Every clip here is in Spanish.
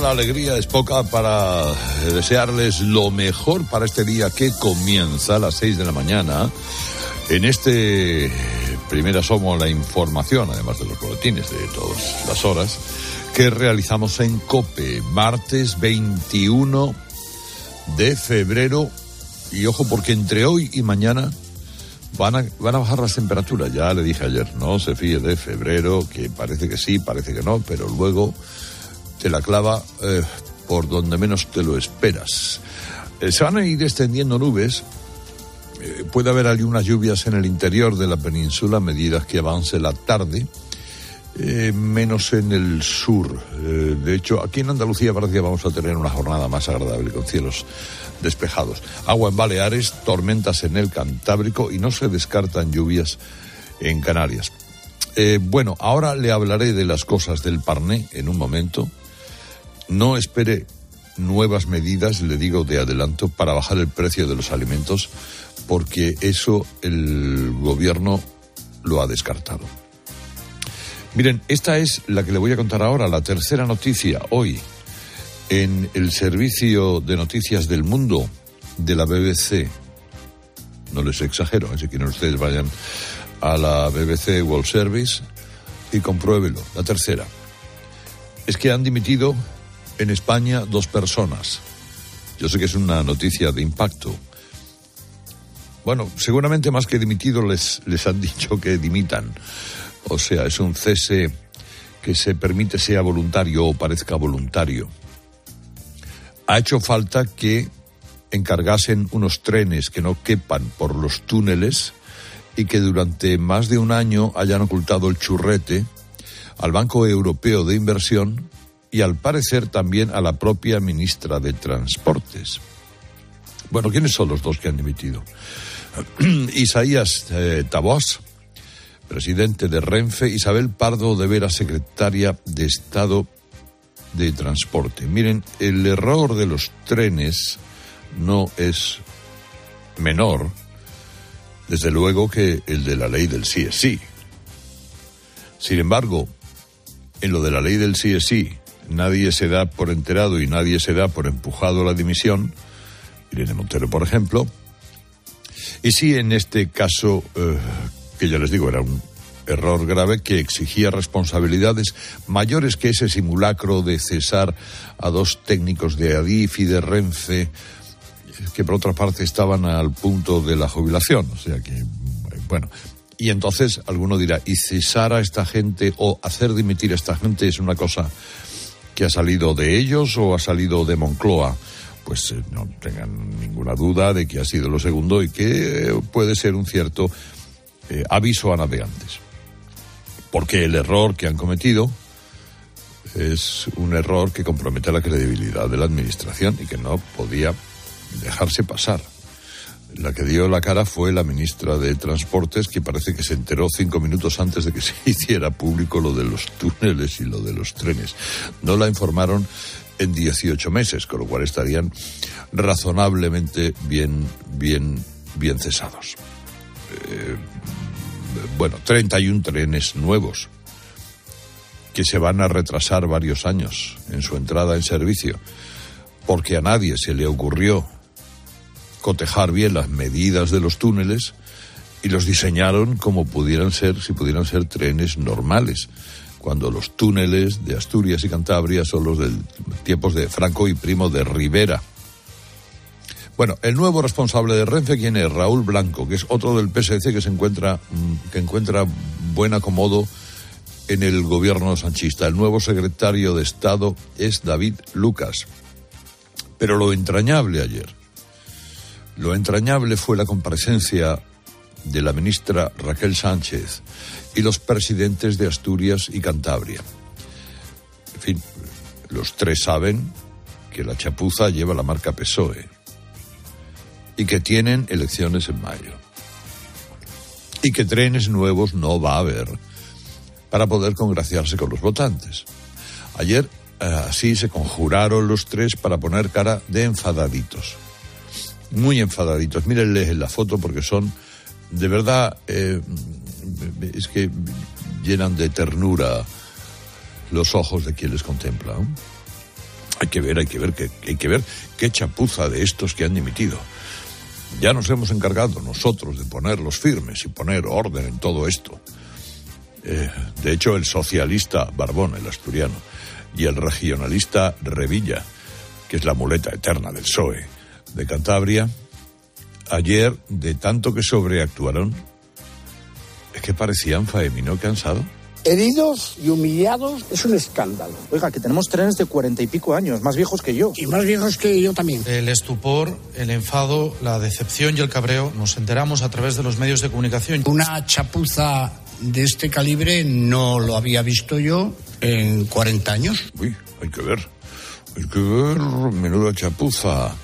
La alegría es poca para desearles lo mejor para este día que comienza a las 6 de la mañana. En este primer asomo la información, además de los boletines de todas las horas, que realizamos en COPE, martes 21 de febrero. Y ojo, porque entre hoy y mañana van a, van a bajar las temperaturas. Ya le dije ayer, no se fíe de febrero, que parece que sí, parece que no, pero luego te la clava eh, por donde menos te lo esperas. Eh, se van a ir extendiendo nubes. Eh, puede haber algunas lluvias en el interior de la península a medida que avance la tarde. menos en el sur. de hecho, aquí en Andalucía parece que vamos a tener una jornada más agradable con cielos despejados. Agua en Baleares, tormentas en el Cantábrico y no se descartan lluvias en Canarias. bueno, ahora le hablaré de las cosas del Parné en un momento. No espere nuevas medidas, le digo de adelanto, para bajar el precio de los alimentos, porque eso el gobierno lo ha descartado. Miren, esta es la que le voy a contar ahora, la tercera noticia hoy en el servicio de noticias del mundo de la BBC. No les exagero, si quieren ustedes vayan a la BBC World Service y compruébelo. La tercera es que han dimitido en España dos personas. Yo sé que es una noticia de impacto. Bueno, seguramente más que dimitido les, les han dicho que dimitan. O sea, es un cese que se permite sea voluntario o parezca voluntario. Ha hecho falta que encargasen unos trenes que no quepan por los túneles y que durante más de un año hayan ocultado el churrete al Banco Europeo de Inversión y al parecer también a la propia ministra de Transportes. Bueno, ¿quiénes son los dos que han dimitido? Isaías eh, presidente de Renfe, Isabel Pardo de Vera, secretaria de Estado de Transporte. Miren, el error de los trenes no es menor, desde luego, que el de la ley del sí es sí. Sin embargo, en lo de la ley del sí es sí, nadie se da por enterado y nadie se da por empujado a la dimisión, Irene Montero, por ejemplo, y sí en este caso, eh, que ya les digo, era un error grave que exigía responsabilidades mayores que ese simulacro de cesar a dos técnicos de Adif y de Renfe, que por otra parte estaban al punto de la jubilación. O sea que, bueno, y entonces alguno dirá, ¿y cesar a esta gente o hacer dimitir a esta gente es una cosa que ha salido de ellos o ha salido de Moncloa. Pues eh, no tengan ninguna duda de que ha sido lo segundo y que eh, puede ser un cierto eh, aviso a navegantes. Porque el error que han cometido es un error que compromete la credibilidad de la Administración y que no podía dejarse pasar. La que dio la cara fue la ministra de Transportes, que parece que se enteró cinco minutos antes de que se hiciera público lo de los túneles y lo de los trenes. No la informaron en 18 meses, con lo cual estarían razonablemente bien, bien, bien cesados. Eh, bueno, 31 trenes nuevos que se van a retrasar varios años en su entrada en servicio, porque a nadie se le ocurrió cotejar bien las medidas de los túneles y los diseñaron como pudieran ser, si pudieran ser trenes normales, cuando los túneles de Asturias y Cantabria son los del tiempos de Franco y Primo de Rivera. Bueno, el nuevo responsable de Renfe, ¿quién es? Raúl Blanco, que es otro del PSC que se encuentra, mm, que encuentra buen acomodo en el gobierno sanchista. El nuevo secretario de Estado es David Lucas. Pero lo entrañable ayer lo entrañable fue la comparecencia de la ministra Raquel Sánchez y los presidentes de Asturias y Cantabria. En fin, los tres saben que la chapuza lleva la marca PSOE y que tienen elecciones en mayo. y que trenes nuevos no va a haber para poder congraciarse con los votantes. Ayer eh, así se conjuraron los tres para poner cara de enfadaditos. Muy enfadaditos. Mírenles en la foto porque son, de verdad, eh, es que llenan de ternura los ojos de quien les contempla. Hay que ver, hay que ver, que, hay que ver qué chapuza de estos que han dimitido. Ya nos hemos encargado nosotros de ponerlos firmes y poner orden en todo esto. Eh, de hecho, el socialista Barbón, el asturiano, y el regionalista Revilla, que es la muleta eterna del PSOE de Cantabria, ayer, de tanto que sobreactuaron, es que parecían Faemino cansado. Heridos y humillados es un escándalo. Oiga, que tenemos trenes de cuarenta y pico años, más viejos que yo. Y más viejos que yo también. El estupor, el enfado, la decepción y el cabreo nos enteramos a través de los medios de comunicación. Una chapuza de este calibre no lo había visto yo en 40 años. Uy, hay que ver. Hay que ver, menuda chapuza.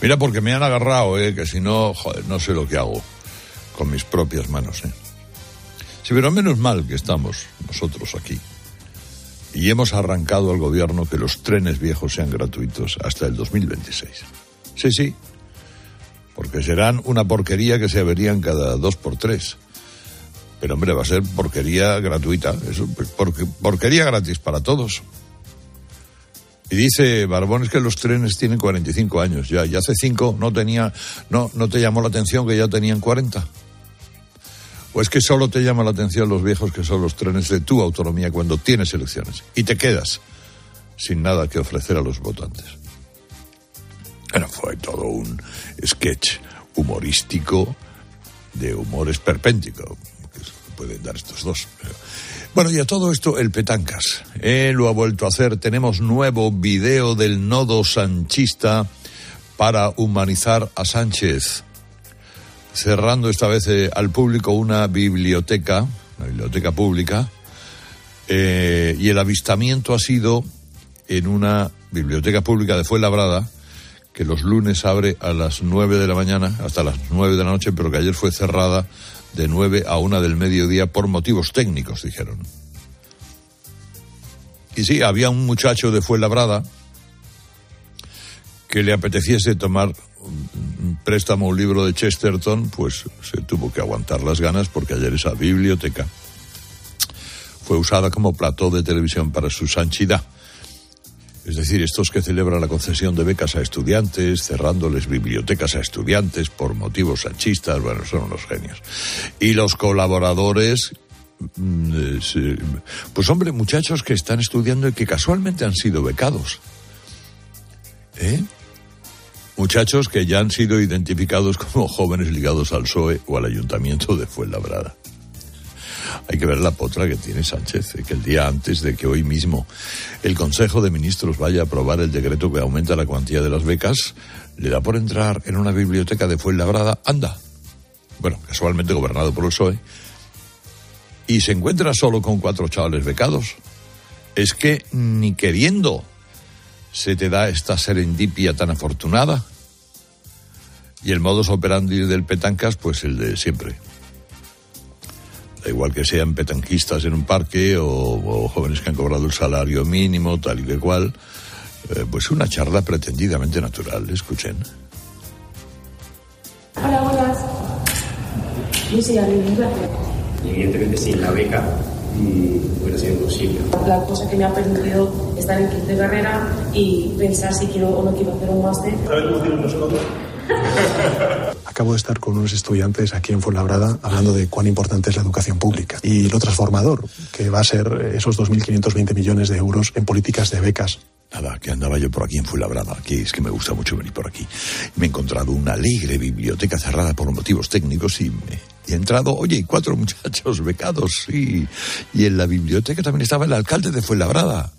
Mira, porque me han agarrado, ¿eh? que si no, no sé lo que hago con mis propias manos. ¿eh? Sí, pero menos mal que estamos nosotros aquí. Y hemos arrancado al gobierno que los trenes viejos sean gratuitos hasta el 2026. Sí, sí. Porque serán una porquería que se averían cada dos por tres. Pero hombre, va a ser porquería gratuita, eso, porquería gratis para todos. Y dice Barbones que los trenes tienen 45 años ya, y hace 5 no tenía, no, no te llamó la atención que ya tenían 40. ¿O es que solo te llama la atención los viejos que son los trenes de tu autonomía cuando tienes elecciones y te quedas sin nada que ofrecer a los votantes? Bueno, fue todo un sketch humorístico de humor esperpéntico pueden dar estos dos. Bueno, y a todo esto, el Petancas. Él lo ha vuelto a hacer. Tenemos nuevo video del nodo sanchista para humanizar a Sánchez. Cerrando esta vez eh, al público una biblioteca, una biblioteca pública, eh, y el avistamiento ha sido en una biblioteca pública de Fuenlabrada, que los lunes abre a las nueve de la mañana, hasta las nueve de la noche, pero que ayer fue cerrada de 9 a 1 del mediodía por motivos técnicos, dijeron. Y sí, había un muchacho de Fuenlabrada que le apeteciese tomar un préstamo un libro de Chesterton, pues se tuvo que aguantar las ganas porque ayer esa biblioteca fue usada como plató de televisión para su sanchidad. Es decir, estos que celebran la concesión de becas a estudiantes, cerrándoles bibliotecas a estudiantes por motivos sanchistas, bueno, son unos genios. Y los colaboradores, mm, pues hombre, muchachos que están estudiando y que casualmente han sido becados. ¿Eh? Muchachos que ya han sido identificados como jóvenes ligados al PSOE o al Ayuntamiento de Fuenlabrada. Hay que ver la potra que tiene Sánchez, que el día antes de que hoy mismo el Consejo de Ministros vaya a aprobar el decreto que aumenta la cuantía de las becas, le da por entrar en una biblioteca de Fuenlabrada, anda, bueno, casualmente gobernado por el PSOE, y se encuentra solo con cuatro chavales becados. Es que ni queriendo se te da esta serendipia tan afortunada. Y el modus operandi del Petancas, pues el de siempre igual que sean petanquistas en un parque o, jóvenes que han cobrado el salario mínimo, tal y que cual, eh, pues una charla pretendidamente natural. Escuchen. Hola, buenas. Yo soy Evidentemente sin la beca hubiera sido imposible. La cosa que me ha permitido estar en quinta carrera y pensar si quiero o no quiero hacer un máster. ¿Sabes cómo nosotros? Acabo de estar con unos estudiantes aquí en Fuenlabrada hablando de cuán importante es la educación pública y lo transformador que va a ser esos 2.520 millones de euros en políticas de becas. Nada, que andaba yo por aquí en Fuenlabrada, que es que me gusta mucho venir por aquí. Me he encontrado una alegre biblioteca cerrada por motivos técnicos y, me, he entrado, oye, cuatro muchachos becados, sí. Y en la biblioteca también estaba el alcalde de Fuenlabrada,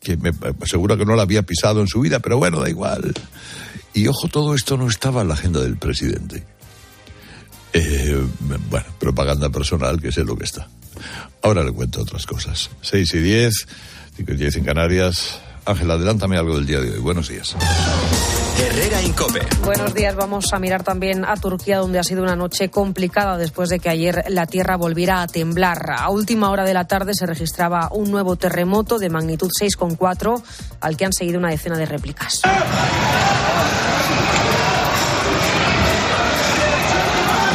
que me aseguro que no la había pisado en su vida, pero bueno, da igual. Y ojo, todo esto no estaba en la agenda del presidente. Eh, bueno, propaganda personal, que sé lo que está. Ahora le cuento otras cosas. 6 y 10, 5 y 10 en Canarias. Ángel, adelántame algo del día de hoy. Buenos días. Herrera Incope. Buenos días, vamos a mirar también a Turquía, donde ha sido una noche complicada después de que ayer la tierra volviera a temblar. A última hora de la tarde se registraba un nuevo terremoto de magnitud 6,4, al que han seguido una decena de réplicas.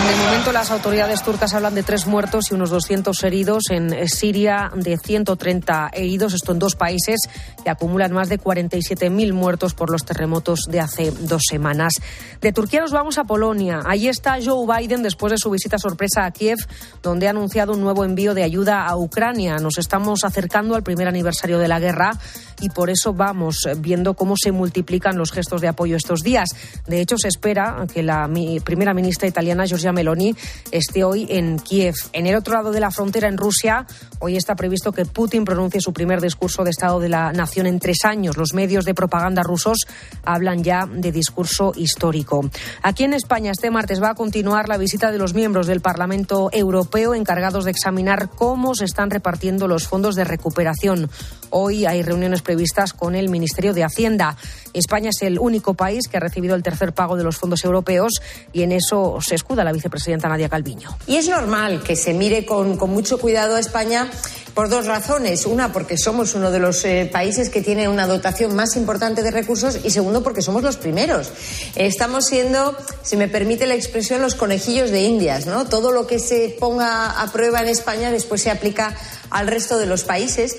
De momento, las autoridades turcas hablan de tres muertos y unos 200 heridos. En Siria, de 130 heridos. Esto en dos países que acumulan más de 47.000 muertos por los terremotos de hace dos semanas. De Turquía nos vamos a Polonia. Allí está Joe Biden después de su visita sorpresa a Kiev, donde ha anunciado un nuevo envío de ayuda a Ucrania. Nos estamos acercando al primer aniversario de la guerra y por eso vamos viendo cómo se multiplican los gestos de apoyo estos días. De hecho, se espera que la primera ministra italiana, Giorgia Meloni, esté hoy en Kiev. En el otro lado de la frontera, en Rusia, hoy está previsto que Putin pronuncie su primer discurso de Estado de la Nación en tres años. Los medios de propaganda rusos hablan ya de discurso histórico. Aquí en España, este martes va a continuar la visita de los miembros del Parlamento Europeo encargados de examinar cómo se están repartiendo los fondos de recuperación. Hoy hay reuniones previstas con el Ministerio de Hacienda. España es el único país que ha recibido el tercer pago de los fondos europeos y en eso se escuda la vicepresidenta Nadia Calviño. Y es normal que se mire con, mucho cuidado a España por dos razones. Una, porque somos uno de los eh, países que tiene una dotación más importante de recursos y segundo, porque somos los primeros. estamos siendo, si me permite la expresión, los conejillos de Indias. ¿no? Todo lo que se ponga a prueba en España después se aplica al resto de los países.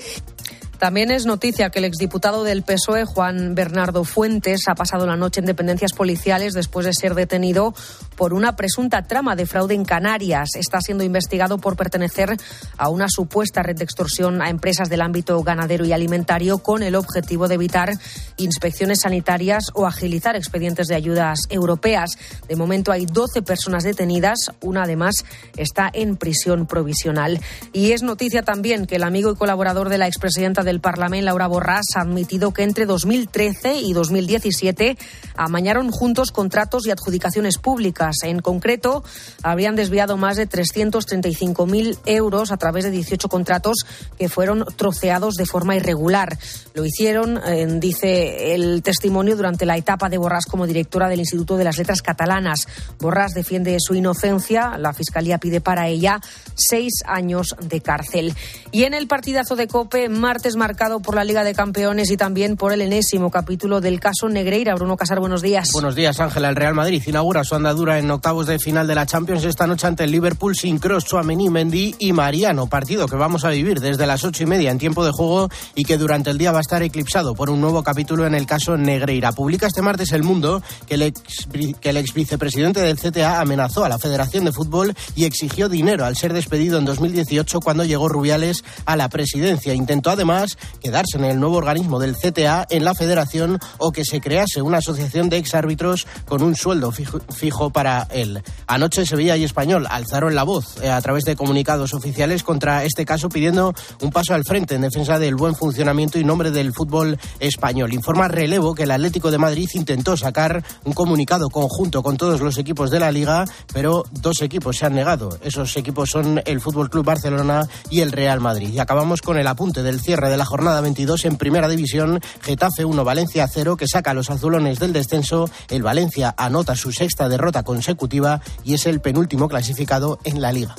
También es noticia que el exdiputado del PSOE, Juan Bernardo Fuentes, ha pasado la noche en dependencias policiales después de ser detenido por una presunta trama de fraude en Canarias. Está siendo investigado por pertenecer a una supuesta red de extorsión a empresas del ámbito ganadero y alimentario con el objetivo de evitar inspecciones sanitarias o agilizar expedientes de ayudas europeas. De momento hay 12 personas detenidas, una además está en prisión provisional. Y es noticia también que el amigo y colaborador de la expresidenta de del Parlamento, Laura Borràs, ha admitido que entre 2013 y 2017 amañaron juntos contratos y adjudicaciones públicas. En concreto, habrían desviado más de 335.000 euros a través de 18 contratos que fueron troceados de forma irregular. Lo hicieron, eh, dice el testimonio, durante la etapa de Borràs como directora del Instituto de las Letras Catalanas. Borràs defiende su inocencia. La Fiscalía pide para ella seis años de cárcel. Y en el partidazo de COPE, martes marcado por la Liga de Campeones y también por el enésimo capítulo del caso Negreira. Bruno Casar, buenos días. Buenos días, Ángela. El Real Madrid inaugura su andadura en octavos de final de la Champions esta noche ante el Liverpool sin Cross, Chouameni, Mendy y Mariano. Partido que vamos a vivir desde las ocho y media en tiempo de juego y que durante el día va a estar eclipsado por un nuevo capítulo en el caso Negreira. Publica este martes El Mundo que el ex, que el ex vicepresidente del CTA amenazó a la Federación de Fútbol y exigió dinero al ser despedido en 2018 cuando llegó Rubiales a la presidencia. Intentó además quedarse en el nuevo organismo del CTA en la federación o que se crease una asociación de exárbitros con un sueldo fijo, para él. Anoche Sevilla y Español alzaron la voz eh, a través de comunicados oficiales contra este caso pidiendo un paso al frente en defensa del buen funcionamiento y nombre del fútbol español. Informa Relevo que el Atlético de Madrid intentó sacar un comunicado conjunto con todos los equipos de la liga, pero dos equipos se han negado. Esos equipos son el Fútbol Club Barcelona y el Real Madrid. Y acabamos con el apunte del cierre de la jornada 22 en Primera División, Getafe 1, Valencia 0, que saca a los azulones del descenso. El Valencia anota su sexta derrota consecutiva y es el penúltimo clasificado en la liga.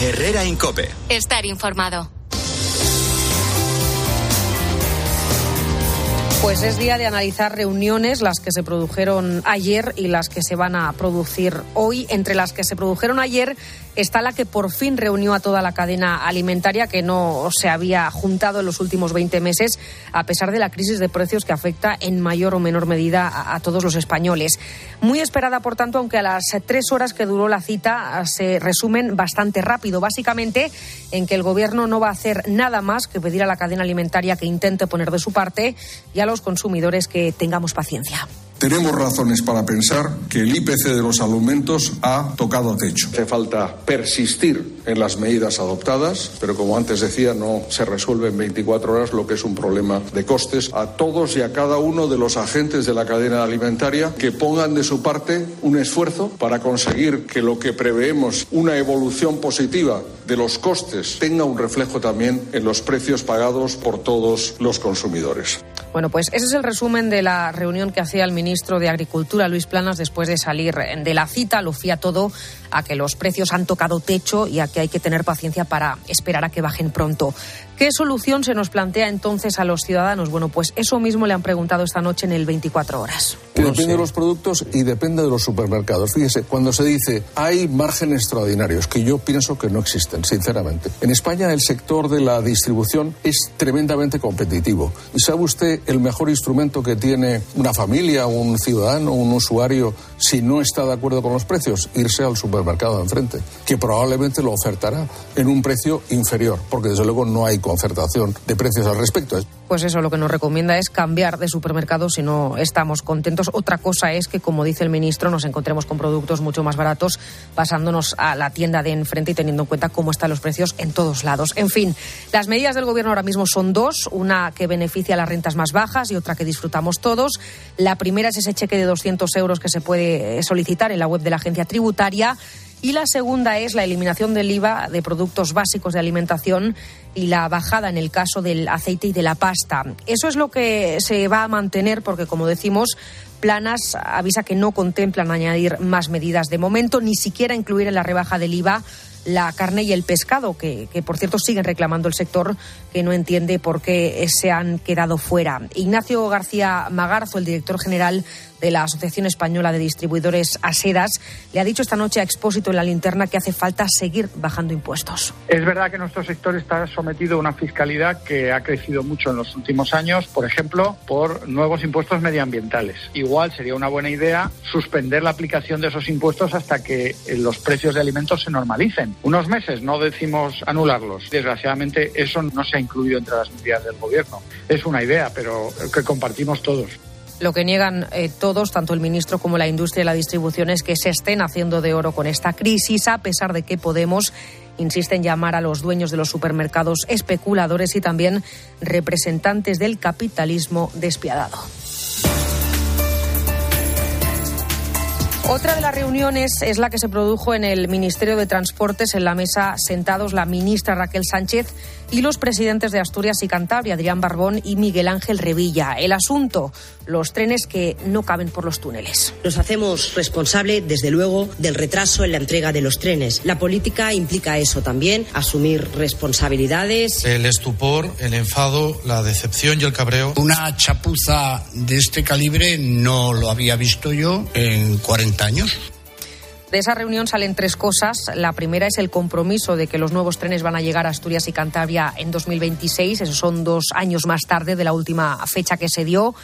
Herrera Incope. Estar informado. Pues es día de analizar reuniones, las que se produjeron ayer y las que se van a producir hoy. Entre las que se produjeron ayer está la que por fin reunió a toda la cadena alimentaria que no se había juntado en los últimos 20 meses, a pesar de la crisis de precios que afecta en mayor o menor medida a, todos los españoles. Muy esperada, por tanto, aunque a las tres horas que duró la cita se resumen bastante rápido, básicamente en que el Gobierno no va a hacer nada más que pedir a la cadena alimentaria que intente poner de su parte y a los consumidores que tengamos paciencia. Tenemos razones para pensar que el IPC de los alimentos ha tocado techo. Hace falta persistir en las medidas adoptadas, pero como antes decía, no se resuelve en 24 horas lo que es un problema de costes. A todos y a cada uno de los agentes de la cadena alimentaria que pongan de su parte un esfuerzo para conseguir que lo que preveemos, una evolución positiva de los costes, tenga un reflejo también en los precios pagados por todos los consumidores. Bueno, pues ese es el resumen de la reunión que hacía el ministro de Agricultura, Luis Planas, después de salir de la cita. Lo fía todo a que los precios han tocado techo y a que hay que tener paciencia para esperar a que bajen pronto. ¿Qué solución se nos plantea entonces a los ciudadanos? Bueno, pues eso mismo le han preguntado esta noche en el 24 horas. depende de los productos y depende de los supermercados. Fíjese, cuando se dice hay márgenes extraordinarios, que yo pienso que no existen, sinceramente. En España el sector de la distribución es tremendamente competitivo. ¿Y sabe usted el mejor instrumento que tiene una familia, un ciudadano, un usuario, si no está de acuerdo con los precios? Irse al supermercado de enfrente, que probablemente lo ofertará en un precio inferior, porque desde luego no hay concertación de precios al respecto. Pues eso lo que nos recomienda es cambiar de supermercado si no estamos contentos. Otra cosa es que, como dice el ministro, nos encontremos con productos mucho más baratos pasándonos a la tienda de enfrente y teniendo en cuenta cómo están los precios en todos lados. En fin, las medidas del gobierno ahora mismo son dos, una que beneficia a las rentas más bajas y otra que disfrutamos todos. La primera es ese cheque de 200 euros que se puede solicitar en la web de la agencia tributaria y la segunda es la eliminación del IVA de productos básicos de alimentación y la bajada en el caso del aceite y de la pasta. Eso es lo que se va a mantener porque, como decimos, Planas avisa que no contemplan añadir más medidas de momento, ni siquiera incluir en la rebaja del IVA la carne y el pescado, que, que, por cierto siguen reclamando el sector que no entiende por qué se han quedado fuera. Ignacio García Magarzo, el director general de la Asociación Española de Distribuidores ASEDAS, le ha dicho esta noche a Expósito en la linterna que hace falta seguir bajando impuestos. Es verdad que nuestro sector está sometido a una fiscalidad que ha crecido mucho en los últimos años, por ejemplo, por nuevos impuestos medioambientales. Igual sería una buena idea suspender la aplicación de esos impuestos hasta que los precios de alimentos se normalicen. Unos meses, no decimos anularlos. Desgraciadamente, eso no se ha incluido entre las medidas del Gobierno. Es una idea, pero que compartimos todos. Lo que niegan eh, todos, tanto el ministro como la industria y la distribución, es que se estén haciendo de oro con esta crisis, a pesar de que Podemos insiste en llamar a los dueños de los supermercados especuladores y también representantes del capitalismo despiadado. Otra de las reuniones es la que se produjo en el Ministerio de Transportes, en la mesa sentados la ministra Raquel Sánchez y los presidentes de Asturias y Cantabria, Adrián Barbón y Miguel Ángel Revilla. El asunto, los trenes que no caben por los túneles. Nos hacemos responsable, desde luego, del retraso en la entrega de los trenes. La política implica eso también, asumir responsabilidades. El estupor, el enfado, la decepción y el cabreo. Una chapuza de este calibre no lo había visto yo en 40 años. De esa reunión salen tres cosas. La primera es el compromiso de que los nuevos trenes van a llegar a Asturias y Cantabria en 2026. Esos son dos años más tarde de la última fecha que se dio.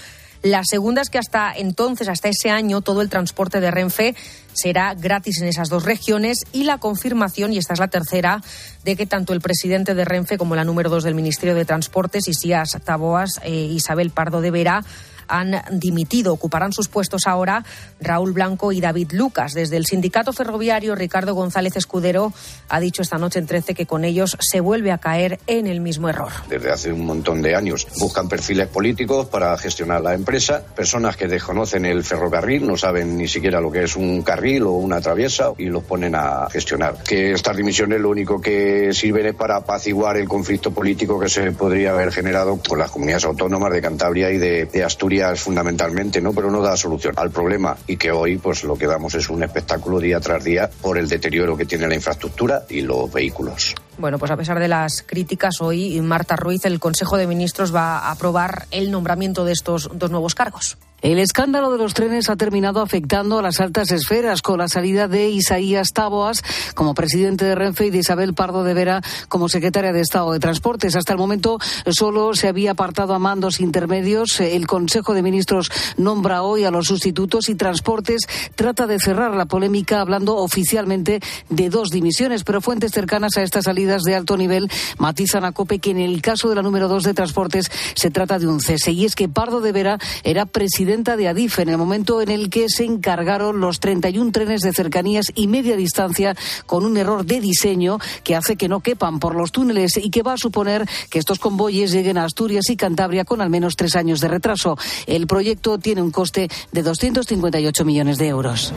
La segunda es que hasta entonces, hasta ese año, todo el transporte de Renfe será gratis en esas dos regiones y la confirmación, y esta es la tercera, de que tanto el presidente de Renfe como la número dos del Ministerio de Transportes, Isías Taboas, e Isabel Pardo de Vera, han dimitido. Ocuparán sus puestos ahora Raúl Blanco y David Lucas. Desde el sindicato ferroviario, Ricardo González Escudero ha dicho esta noche en 13 que con ellos se vuelve a caer en el mismo error. Desde hace un montón de años buscan perfiles políticos para gestionar la empresa, personas que desconocen el ferrocarril, no saben ni siquiera lo que es un carril o una traviesa y los ponen a gestionar. Que estas dimisiones lo único que sirven es para apaciguar el conflicto político que se podría haber generado con las comunidades autónomas de Cantabria y de, de Asturias fundamentalmente, ¿no? Pero no da solución al problema y que hoy pues lo que damos es un espectáculo día tras día por el deterioro que tiene la infraestructura y los vehículos. Bueno, pues a pesar de las críticas, hoy Marta Ruiz, el Consejo de Ministros, va a aprobar el nombramiento de estos dos nuevos cargos. El escándalo de los trenes ha terminado afectando a las altas esferas con la salida de Isaías Taboas como presidente de Renfe y de Isabel Pardo de Vera como secretaria de Estado de Transportes. Hasta el momento solo se había apartado a mandos intermedios. El Consejo de Ministros nombra hoy a los sustitutos y Transportes trata de cerrar la polémica hablando oficialmente de dos dimisiones, pero fuentes cercanas a estas salidas de alto nivel matizan a COPE que en el caso de la número dos de Transportes se trata de un cese y es que Pardo de Vera era presidente de Adif en el momento en el que se encargaron los 31 trenes de cercanías y media distancia con un error de diseño que hace que no quepan por los túneles y que va a suponer que estos convoyes lleguen a Asturias y Cantabria con al menos tres años de retraso. El proyecto tiene un coste de 258 millones de euros.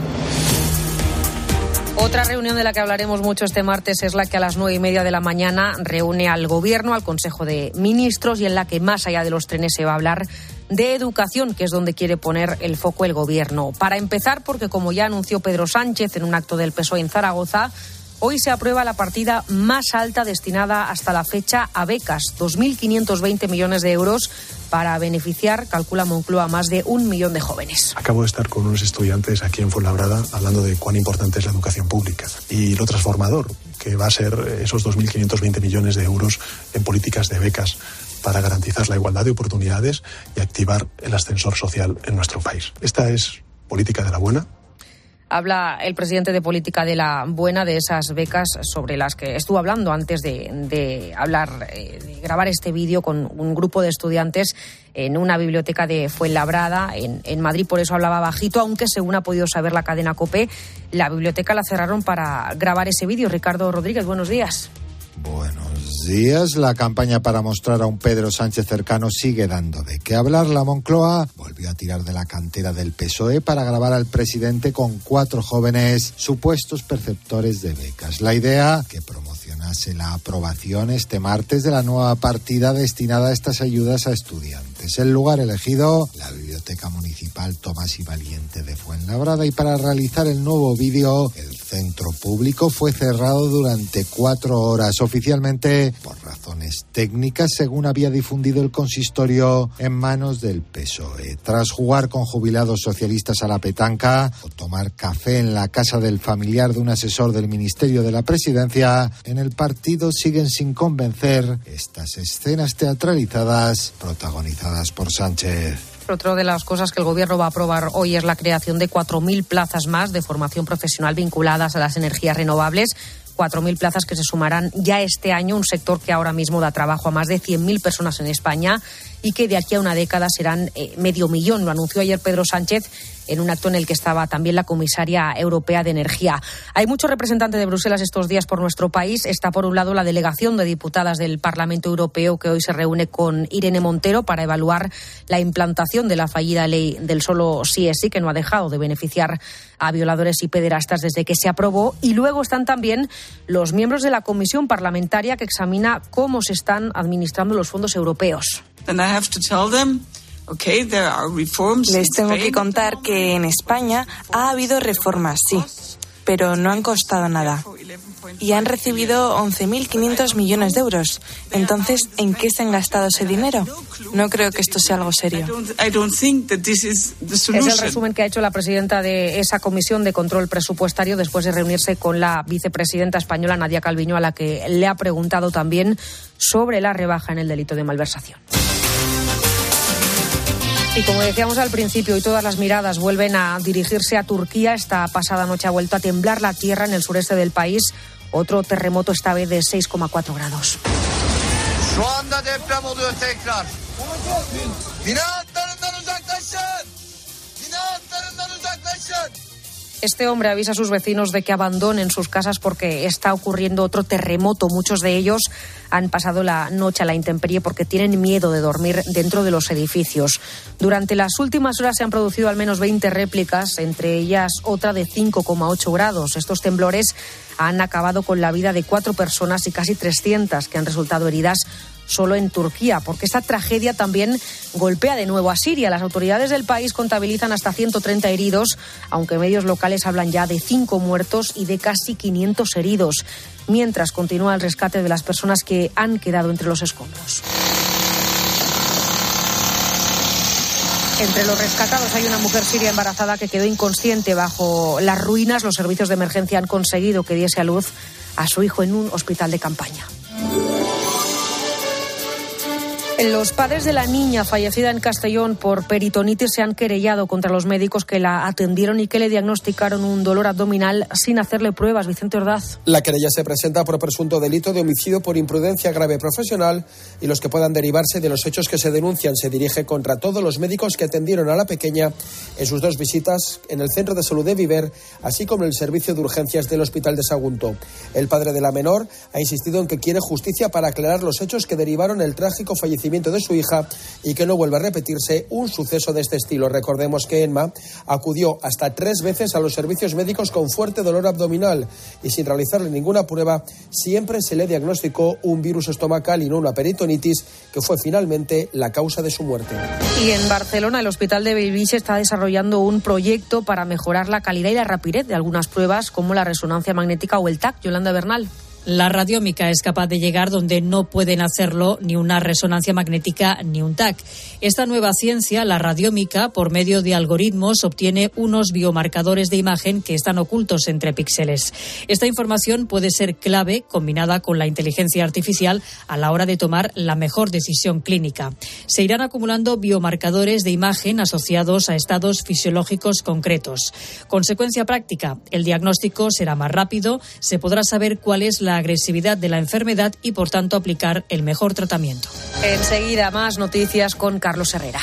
Otra reunión de la que hablaremos mucho este martes es la que a las nueve y media de la mañana reúne al Gobierno, al Consejo de Ministros y en la que más allá de los trenes se va a hablar de educación, que es donde quiere poner el foco el gobierno. Para empezar, porque como ya anunció Pedro Sánchez en un acto del PSOE en Zaragoza, Hoy se aprueba la partida más alta destinada hasta la fecha a becas, 2.520 millones de euros para beneficiar, calcula Moncloa, a más de un millón de jóvenes. Acabo de estar con unos estudiantes aquí en Fuenlabrada hablando de cuán importante es la educación pública y lo transformador que va a ser esos 2.520 millones de euros en políticas de becas para garantizar la igualdad de oportunidades y activar el ascensor social en nuestro país. Esta es política de la buena, habla el presidente de Política de la Buena de esas becas sobre las que estuvo hablando antes de, hablar, eh, de grabar este vídeo con un grupo de estudiantes en una biblioteca de Fuenlabrada, en, en Madrid. Por eso hablaba bajito, aunque según ha podido saber la cadena COPE, la biblioteca la cerraron para grabar ese vídeo. Ricardo Rodríguez, buenos días. Buenos días. La campaña para mostrar a un Pedro Sánchez cercano sigue dando de qué hablar. La Moncloa volvió a tirar de la cantera del PSOE para grabar al presidente con cuatro jóvenes supuestos perceptores de becas. La idea que promocionase la aprobación este martes de la nueva partida destinada a estas ayudas a estudiantes. El lugar elegido, la Biblioteca Municipal Tomás y Valiente de Fuenlabrada. Y para realizar el nuevo vídeo, el centro público fue cerrado durante cuatro horas oficialmente por razones técnicas, según había difundido el consistorio en manos del PSOE. Tras jugar con jubilados socialistas a la petanca o tomar café en la casa del familiar de un asesor del Ministerio de la Presidencia, en el partido siguen sin convencer estas escenas teatralizadas protagonizadas por Sánchez. Otra de las cosas que el Gobierno va a aprobar hoy es la creación de 4.000 plazas más de formación profesional vinculadas a las energías renovables. 4.000 plazas que se sumarán ya este año, un sector que ahora mismo da trabajo a más de 100.000 personas en España y que de aquí a una década serán eh, medio millón. Lo anunció ayer Pedro Sánchez en un acto en el que estaba también la comisaria europea de energía. Hay muchos representantes de Bruselas estos días por nuestro país. Está por un lado la delegación de diputadas del Parlamento Europeo que hoy se reúne con Irene Montero para evaluar la implantación de la fallida ley del solo sí es sí que no ha dejado de beneficiar a violadores y pederastas desde que se aprobó. Y luego están también los miembros de la comisión parlamentaria que examina cómo se están administrando los fondos europeos. Les tengo que contar que en España ha habido reformas, sí, pero no han costado nada. Y han recibido 11.500 millones de euros. Entonces, ¿en qué se han gastado ese dinero? No creo que esto sea algo serio. Es el resumen que ha hecho la presidenta de esa comisión de control presupuestario después de reunirse con la vicepresidenta española Nadia Calviño, a la que le ha preguntado también sobre la rebaja en el delito de malversación. Y como decíamos al principio, y todas las miradas vuelven a dirigirse a Turquía, esta pasada noche ha vuelto a temblar la tierra en el sureste del país. Otro terremoto esta vez de 6,4 grados. Este hombre avisa a sus vecinos de que abandonen sus casas porque está ocurriendo otro terremoto. Muchos de ellos han pasado la noche a la intemperie porque tienen miedo de dormir dentro de los edificios. Durante las últimas horas se han producido al menos 20 réplicas, entre ellas otra de 5,8 grados. Estos temblores han acabado con la vida de cuatro personas y casi 300 que han resultado heridas solo en Turquía, porque esta tragedia también golpea de nuevo a Siria. Las autoridades del país contabilizan hasta 130 heridos, aunque medios locales hablan ya de cinco muertos y de casi 500 heridos, mientras continúa el rescate de las personas que han quedado entre los escombros. Entre los rescatados hay una mujer siria embarazada que quedó inconsciente bajo las ruinas. Los servicios de emergencia han conseguido que diese a luz a su hijo en un hospital de campaña. Los padres de la niña fallecida en Castellón por peritonitis se han querellado contra los médicos que la atendieron y que le diagnosticaron un dolor abdominal sin hacerle pruebas. Vicente Ordaz. La querella se presenta por presunto delito de homicidio por imprudencia grave profesional y los que puedan derivarse de los hechos que se denuncian se dirige contra todos los médicos que atendieron a la pequeña en sus dos visitas en el centro de salud de Viver, así como en el servicio de urgencias del hospital de Sagunto. El padre de la menor ha insistido en que quiere justicia para aclarar los hechos que derivaron el trágico fallecimiento nacimiento de su hija y que no vuelva a repetirse un suceso de este estilo. Recordemos que Emma acudió hasta tres veces a los servicios médicos con fuerte dolor abdominal y sin realizarle ninguna prueba siempre se le diagnosticó un virus estomacal y no una peritonitis que fue finalmente la causa de su muerte. Y en Barcelona el Hospital de Bellvitge está desarrollando un proyecto para mejorar la calidad y la rapidez de algunas pruebas como la resonancia magnética o el TAC. Yolanda Bernal. La radiómica es capaz de llegar donde no pueden hacerlo ni una resonancia magnética ni un TAC. Esta nueva ciencia, la radiómica, por medio de algoritmos, obtiene unos biomarcadores de imagen que están ocultos entre píxeles. Esta información puede ser clave, combinada con la inteligencia artificial, a la hora de tomar la mejor decisión clínica. Se irán acumulando biomarcadores de imagen asociados a estados fisiológicos concretos. Consecuencia práctica, el diagnóstico será más rápido, se podrá saber cuál es la agresividad de la enfermedad y, por tanto, aplicar el mejor tratamiento. Enseguida más noticias con Carlos Herrera.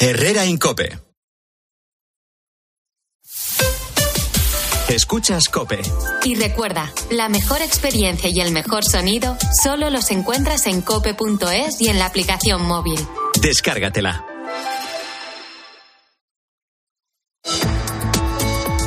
Herrera Incope. Escuchas Cope. Y recuerda, la mejor experiencia y el mejor sonido solo los encuentras en cope.es y en la aplicación móvil. Descárgatela.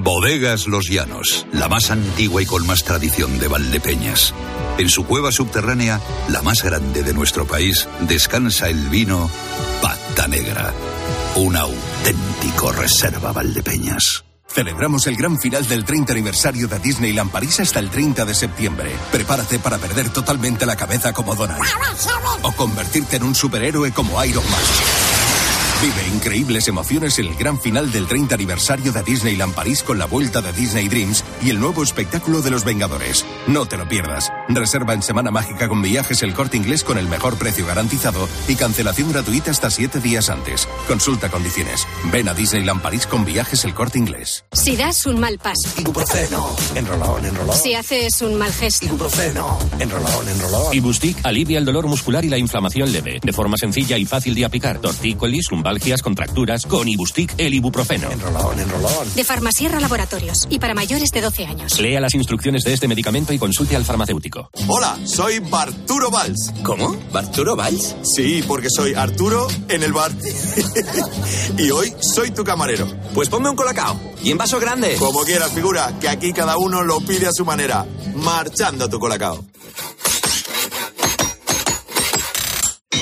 Bodegas Los Llanos, la más antigua y con más tradición de Valdepeñas. En su cueva subterránea, la más grande de nuestro país, descansa el vino Pata Negra, un auténtico reserva Valdepeñas. Celebramos el gran final del 30 aniversario de Disneyland París hasta el 30 de septiembre. Prepárate para perder totalmente la cabeza como Donald. O convertirte en un superhéroe como Iron Man. Vive increíbles emociones en el gran final del 30 aniversario de Disneyland París con la vuelta de Disney Dreams y el nuevo espectáculo de los Vengadores. No te lo pierdas. Reserva en Semana Mágica con viajes el corte inglés con el mejor precio garantizado y cancelación gratuita hasta siete días antes. Consulta condiciones. Ven a Disneyland París con viajes el corte inglés. Si das un mal paso. Ibuprofeno. Enrolón, enrolón. Si haces un mal gesto. Ibuprofeno. Enrolón, enrolón. Ibustic alivia el dolor muscular y la inflamación leve. De forma sencilla y fácil de aplicar. Tortícolis, lumbalgias, contracturas. Con Ibustic, el ibuprofeno. Enrolón, enrolón. De Farmasierra Laboratorios. Y para mayores de 12 años. Lea las instrucciones de este medicamento y consulte al farmacéutico. Hola, soy Barturo Valls. ¿Cómo? ¿Barturo Valls? Sí, porque soy Arturo en el bar. y hoy soy tu camarero. Pues ponme un colacao. Y en vaso grande. Como quieras, figura, que aquí cada uno lo pide a su manera. Marchando tu colacao.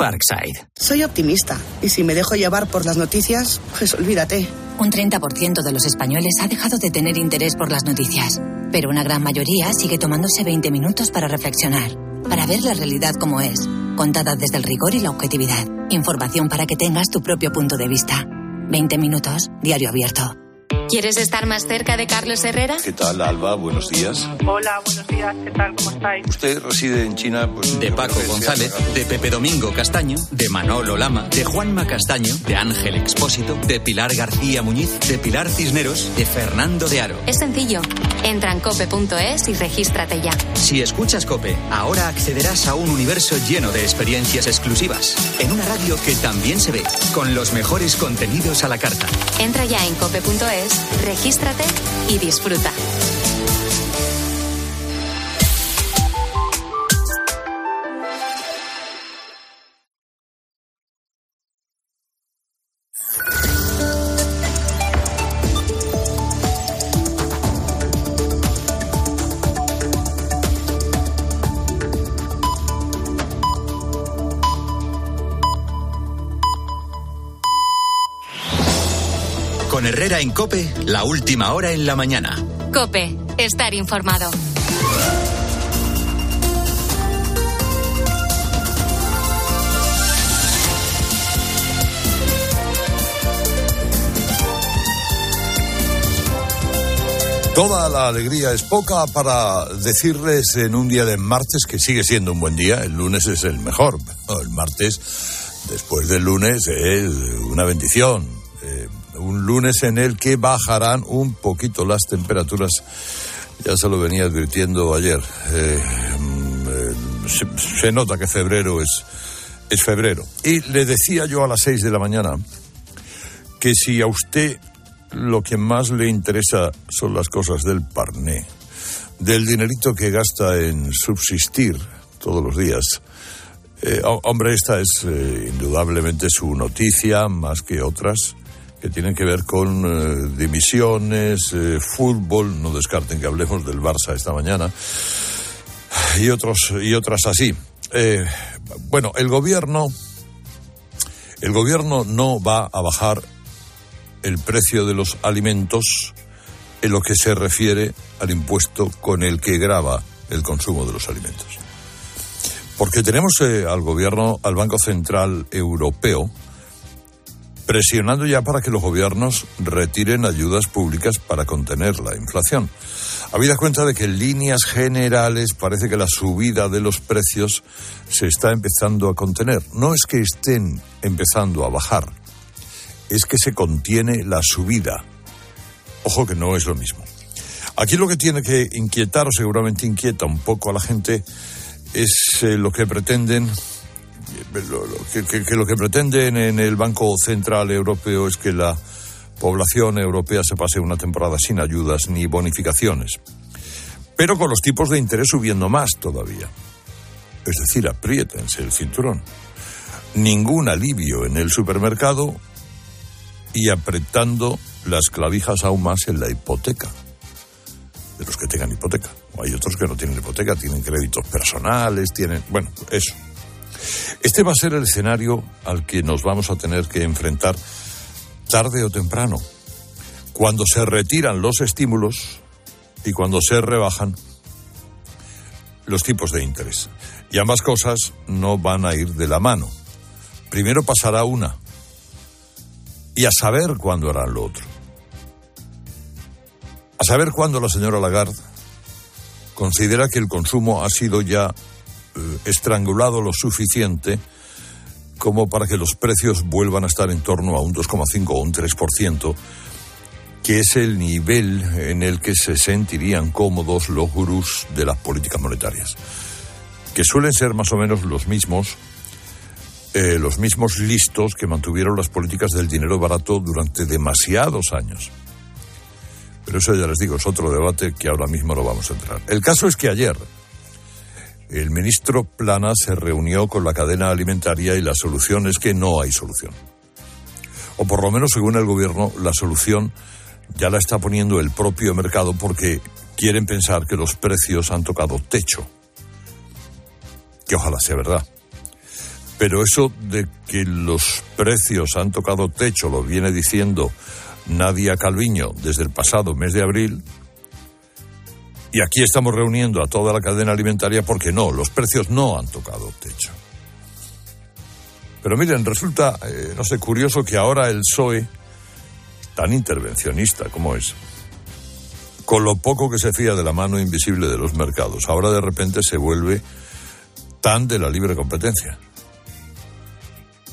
Parkside. Soy optimista y si me dejo llevar por las noticias, pues olvídate. Un 30% de los españoles ha dejado de tener interés por las noticias, pero una gran mayoría sigue tomándose 20 minutos para reflexionar, para ver la realidad como es, contada desde el rigor y la objetividad. Información para que tengas tu propio punto de vista. 20 minutos, diario abierto. ¿Quieres estar más cerca de Carlos Herrera? ¿Qué tal, Alba? Buenos días. Hola, buenos días. ¿Qué tal? ¿Cómo estáis? Usted reside en China, pues... De Paco González, de Pepe Domingo Castaño, de Manolo Lama, de Juanma Castaño, de Ángel Expósito, de Pilar García Muñiz, de Pilar Cisneros, de Fernando de Aro. Es sencillo. Entra en cope.es y regístrate ya. Si escuchas Cope, ahora accederás a un universo lleno de experiencias exclusivas. En una radio que también se ve, con los mejores contenidos a la carta. Entra ya en cope.es, regístrate y disfruta. Con Herrera en Cope, la última hora en la mañana. Cope, estar informado. Toda la alegría es poca para decirles en un día de martes que sigue siendo un buen día. El lunes es el mejor. El martes, después del lunes, es una bendición. Un lunes en el que bajarán un poquito las temperaturas. Ya se lo venía advirtiendo ayer. Eh, mm, eh, se, se, nota que febrero es, es febrero. Y le decía yo a las seis de la mañana que si a usted lo que más le interesa son las cosas del parné, del dinerito que gasta en subsistir todos los días. Eh, hombre, esta es indudablemente su noticia, más que otras, que tienen que ver con eh, dimisiones, fútbol, no descarten que hablemos del Barça esta mañana, y, otros, y otras así. bueno, el gobierno, el gobierno no va a bajar el precio de los alimentos en lo que se refiere al impuesto con el que grava el consumo de los alimentos. Porque tenemos eh, al gobierno, al Banco Central Europeo, presionando ya para que los gobiernos retiren ayudas públicas para contener la inflación. Habida cuenta de que en líneas generales parece que la subida de los precios se está empezando a contener. No es que estén empezando a bajar, es que se contiene la subida. Ojo que no es lo mismo. Aquí lo que tiene que inquietar, o seguramente inquieta un poco a la gente, es eh, lo que pretenden, eh, que, lo que pretenden en el Banco Central Europeo es que la población europea se pase una temporada sin ayudas ni bonificaciones, pero con los tipos de interés subiendo más todavía. Es decir, apriétense el cinturón. Ningún alivio en el supermercado y apretando las clavijas aún más en la hipoteca de los que tengan hipoteca. Hay otros que no tienen hipoteca, tienen créditos personales, tienen... Bueno, eso. Este va a ser el escenario al que nos vamos a tener que enfrentar tarde o temprano, cuando se retiran los estímulos y cuando se rebajan los tipos de interés. Y ambas cosas no van a ir de la mano. Primero pasará una, y a saber cuándo harán lo otro. A saber cuándo la señora Lagarde considera que el consumo ha sido ya estrangulado lo suficiente como para que los precios vuelvan a estar en torno a un 2,5 o un 3%, que es el nivel en el que se sentirían cómodos los gurús de las políticas monetarias, que suelen ser más o menos los mismos eh, los mismos listos que mantuvieron las políticas del dinero barato durante demasiados años. Pero eso ya les digo, es otro debate que ahora mismo no vamos a entrar. El caso es que ayer el ministro Plana se reunió con la cadena alimentaria y la solución es que no hay solución. O por lo menos, según el gobierno, la solución ya la está poniendo el propio mercado porque quieren pensar que los precios han tocado techo. Que ojalá sea verdad. Pero eso de que los precios han tocado techo lo viene diciendo Nadia Calviño desde el pasado mes de abril. Y aquí estamos reuniendo a toda la cadena alimentaria porque no, los precios no han tocado techo. Pero miren, resulta, eh, no sé, curioso que ahora el PSOE, tan intervencionista como es, con lo poco que se fía de la mano invisible de los mercados, ahora de repente se vuelve tan de la libre competencia.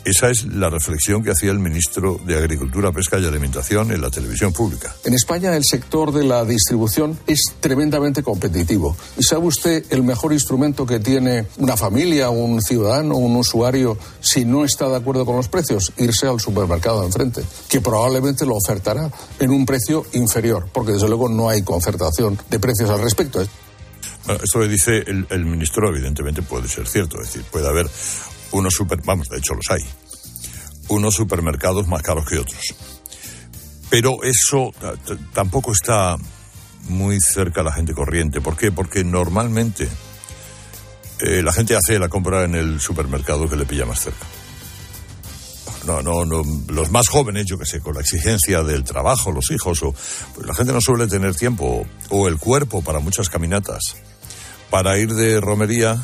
Esa es la reflexión que hacía el ministro de Agricultura, Pesca y Alimentación en la televisión pública. En España el sector de la distribución es tremendamente competitivo. ¿Y sabe usted el mejor instrumento que tiene una familia, un ciudadano, un usuario, si no está de acuerdo con los precios? Irse al supermercado de enfrente, que probablemente lo ofertará en un precio inferior, porque desde luego no hay concertación de precios al respecto. Bueno, esto que dice el, el, ministro evidentemente puede ser cierto, es decir, puede haber unos super, vamos, de hecho los hay, unos supermercados más caros que otros. Pero eso tampoco está muy cerca la gente corriente. ¿Por qué? Porque normalmente eh, la gente hace la compra en el supermercado que le pilla más cerca. no, no, no, los más jóvenes, yo que sé, con la exigencia del trabajo, los hijos, o pues la gente no suele tener tiempo o el cuerpo para muchas caminatas, para ir de romería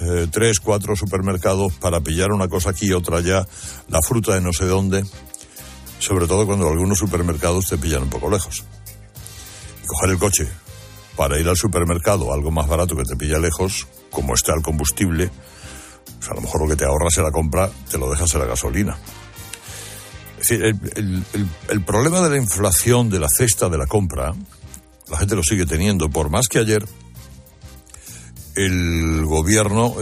eh, tres, cuatro supermercados para pillar una cosa aquí otra allá, la fruta de no sé dónde, sobre todo cuando algunos supermercados te pillan un poco lejos. Y coger el coche para ir al supermercado, algo más barato que te pilla lejos, como está el combustible, pues a lo mejor lo que te ahorras en la compra te lo dejas en la gasolina. Es decir, el problema de la inflación de la cesta de la compra, la gente lo sigue teniendo, por más que ayer el gobierno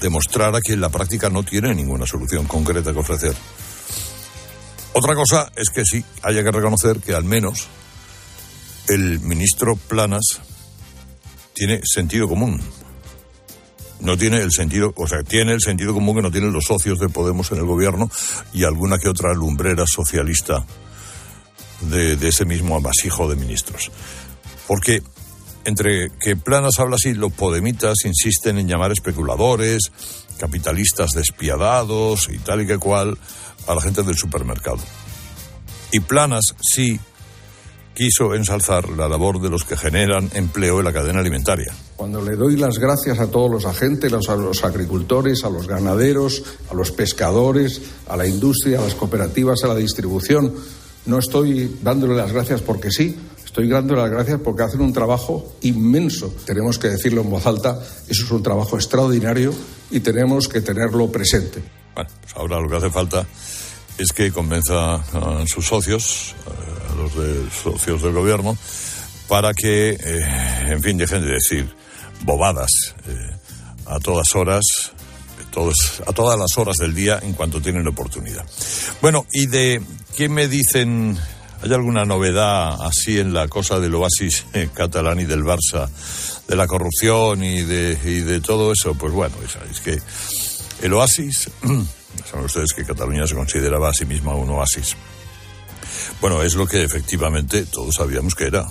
demostrara que en la práctica no tiene ninguna solución concreta que ofrecer. Otra cosa es que sí, haya que reconocer que al menos el ministro Planas tiene sentido común. No tiene el sentido, o sea, tiene el sentido común que no tienen los socios de Podemos en el gobierno y alguna que otra lumbrera socialista de, ese mismo amasijo de ministros. Porque entre que Planas habla así, los podemitas insisten en llamar especuladores, capitalistas despiadados y tal y que cual a la gente del supermercado. Y Planas sí quiso ensalzar la labor de los que generan empleo en la cadena alimentaria. Cuando le doy las gracias a todos los agentes, a los agricultores, a los ganaderos, a los pescadores, a la industria, a las cooperativas, a la distribución, no estoy dándole las gracias porque sí, Estoy dando las gracias porque hacen un trabajo inmenso. Tenemos que decirlo en voz alta, eso es un trabajo extraordinario y tenemos que tenerlo presente. Bueno, pues ahora lo que hace falta es que convenza a sus socios, a los de socios del gobierno, para que, eh, en fin, dejen de decir bobadas eh, a todas horas, a todas las horas del día en cuanto tienen oportunidad. Bueno, ¿y de qué me dicen ¿Hay alguna novedad así en la cosa del oasis catalán y del Barça, de la corrupción y de, de todo eso? Pues bueno, es que el oasis, saben ustedes que Cataluña se consideraba a sí misma un oasis. Bueno, es lo que efectivamente todos sabíamos que era,